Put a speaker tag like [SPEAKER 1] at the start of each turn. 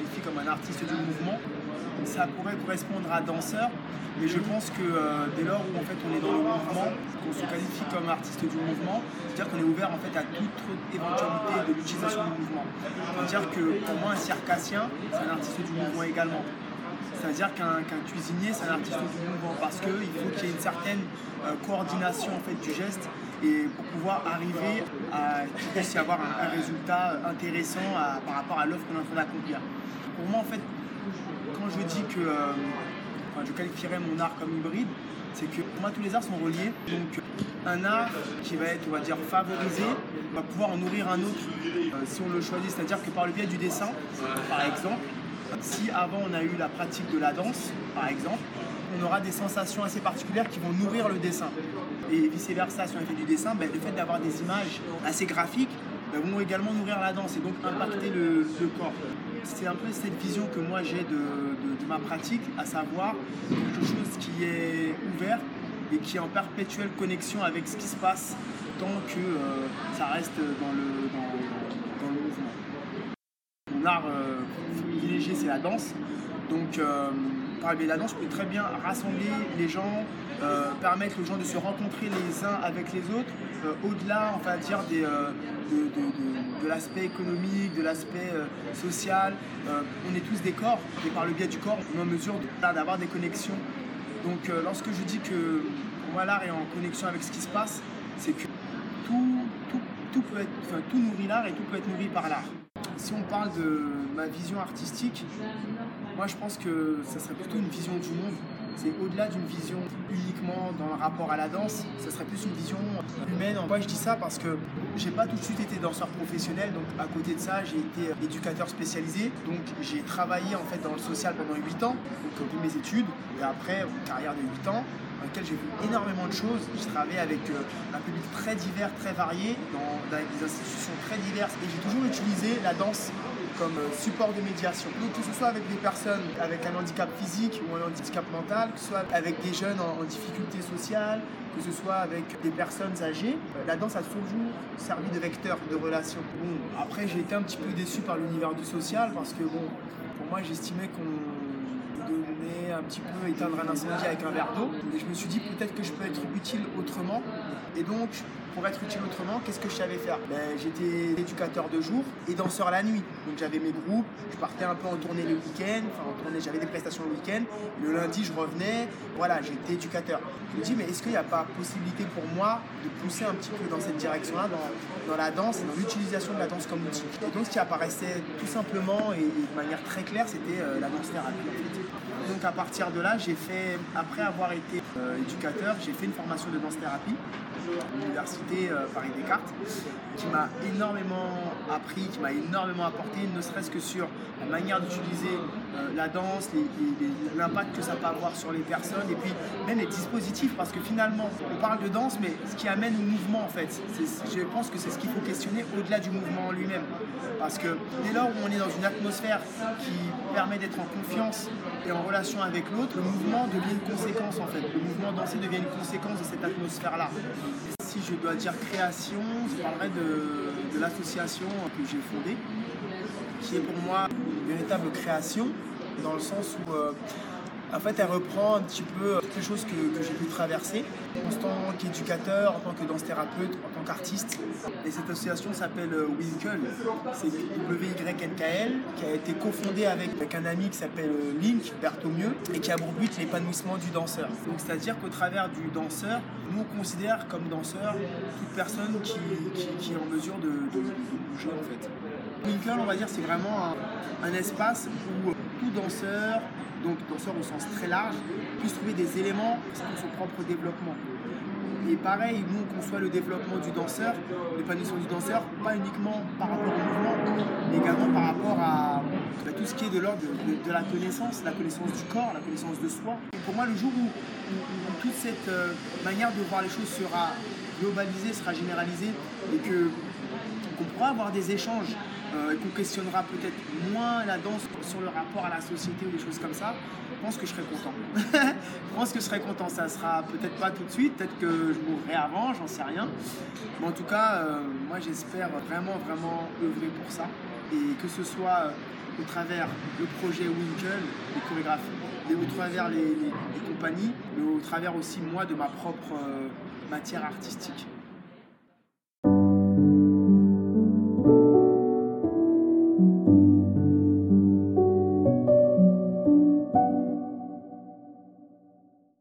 [SPEAKER 1] qualifie comme un artiste du mouvement. Ça pourrait correspondre à danseur, mais je pense que euh, dès lors où en fait on est dans le mouvement, qu'on se qualifie comme artiste du mouvement, c'est-à-dire qu'on est ouvert en fait à toute éventualité de l'utilisation du mouvement. C'est-à-dire que pour moi un circassien, c'est un artiste du mouvement également. C'est-à-dire qu'un qu cuisinier, c'est un artiste du mouvement parce qu'il faut qu'il y ait une certaine euh, coordination en fait, du geste et pour pouvoir arriver à y avoir un, résultat intéressant par rapport à l'offre qu'on est en train d'accomplir. Pour moi, en fait, quand je dis que euh, je qualifierais mon art comme hybride, c'est que pour moi tous les arts sont reliés. Donc un art qui va être, on va dire, favorisé, va pouvoir en nourrir un autre euh, si on le choisit. C'est-à-dire que par le biais du dessin, par exemple, si avant on a eu la pratique de la danse, par exemple, on aura des sensations assez particulières qui vont nourrir le dessin. Et vice-versa, si on fait du dessin, ben, le fait d'avoir des images assez graphiques ben, vont également nourrir la danse et donc impacter le, corps. C'est un peu cette vision que moi j'ai de, ma pratique, à savoir quelque chose qui est ouvert et qui est en perpétuelle connexion avec ce qui se passe tant que euh, ça reste dans le, dans, le mouvement. Mon art euh, privilégié, c'est la danse. Donc, euh, par la danse, je peux très bien rassembler les gens, euh, permettre aux gens de se rencontrer les uns avec les autres, euh, au-delà, on va dire, euh, de, l'aspect économique, de l'aspect social. on est tous des corps, et par le biais du corps, on est en mesure d'avoir des connexions. Donc, lorsque je dis que moi, l'art est en connexion avec ce qui se passe, c'est que tout, tout, peut être, tout nourrit l'art et tout peut être nourri par l'art. Si on parle de ma vision artistique, moi je pense que ça serait plutôt une vision du monde c'est au-delà d'une vision uniquement dans le rapport à la danse, ça serait plus une vision humaine. Moi je dis ça? Parce que j'ai pas tout de suite été danseur professionnel, donc à côté de ça j'ai été éducateur spécialisé, donc j'ai travaillé en fait dans le social pendant 8 ans, donc vu mes études, et après une carrière de 8 ans dans laquelle j'ai vu énormément de choses. J'ai travaillé avec euh, un public très divers, très varié, dans des institutions très diverses, et j'ai toujours utilisé la danse comme euh, support de médiation. Donc que ce soit avec des personnes avec un handicap physique ou un handicap mental, que ce soit avec des jeunes en, difficulté sociale, que ce soit avec des personnes âgées, euh, la danse a toujours servi de vecteur de relation. Bon, après j'ai été un petit peu déçu par l'univers du social parce que bon, pour moi j'estimais qu'on devait un petit peu éteindre un incendie avec un verre d'eau. Et je me suis dit peut-être que je peux être utile autrement. Et donc pour être utile autrement, qu'est-ce que je savais faire? Ben, J'étais éducateur de jour et danseur la nuit. Donc j'avais mes groupes, je partais un peu en tournée le week-end, enfin j'avais des prestations le week-end. Le lundi, je revenais, voilà, j'étais éducateur. Je me dis, mais est-ce qu'il n'y a pas possibilité pour moi de pousser un petit peu dans cette direction-là, dans, la danse et dans l'utilisation de la danse comme outil? Et donc ce qui apparaissait tout simplement et, de manière très claire, c'était euh, la danse thérapie. Donc à partir de là, j'ai fait, après avoir été euh, éducateur, j'ai fait une formation de danse thérapie l'université euh, Paris Descartes, qui m'a énormément appris, qui m'a énormément apporté, ne serait-ce que sur la manière d'utiliser euh, la danse, l'impact que ça peut avoir sur les personnes, et puis même les dispositifs, parce que finalement, on parle de danse, mais ce qui amène au mouvement, en fait, je pense que c'est ce qu'il faut questionner au-delà du mouvement en lui-même. Parce que dès lors où on est dans une atmosphère qui permet d'être en confiance et en relation avec l'autre, le mouvement devient une conséquence, en fait. Le mouvement dansé devient une conséquence de cette atmosphère-là. Si je dois dire création, je parlerai de, de l'association que j'ai fondée, qui est pour moi une véritable création, dans le sens où euh, en fait, elle reprend un petit peu toutes les choses que, j'ai pu traverser en tant qu'éducateur, en tant que danse thérapeute, en tant qu'artiste. Et cette association s'appelle euh, Winkle, c'est W-Y-N-K-L, qui a été cofondée avec, avec un ami qui s'appelle euh, Link Berthomieux et qui a pour but l'épanouissement du danseur. Donc, c'est-à-dire qu'au travers du danseur, nous on considère comme danseur toute personne qui, qui, est en mesure de, bouger en fait. Winkle, on va dire, c'est vraiment un espace où tout danseur, donc danseur au sens très large, puisse trouver des éléments pour son propre développement. Et pareil, nous on conçoit le développement du danseur, l'épanouissement du danseur, pas uniquement par rapport au mouvement, mais également par rapport à, tout ce qui est de l'ordre de, la connaissance, la connaissance du corps, la connaissance de soi. Pour moi, le jour où, toute cette euh, manière de voir les choses sera globalisée, sera généralisée, et que qu'on pourra avoir des échanges euh, et qu'on questionnera peut-être moins la danse sur le rapport à la société ou des choses comme ça, je pense que je serai content. je pense que je serai content. Ça sera peut-être pas tout de suite, peut-être que je mourrai avant, j'en sais rien. Mais en tout cas, euh, moi j'espère vraiment, vraiment œuvrer pour ça. Et que ce soit au travers le projet Winkle, les chorégraphes, et au travers les, les- les compagnies, mais au travers aussi moi de ma propre euh, matière artistique.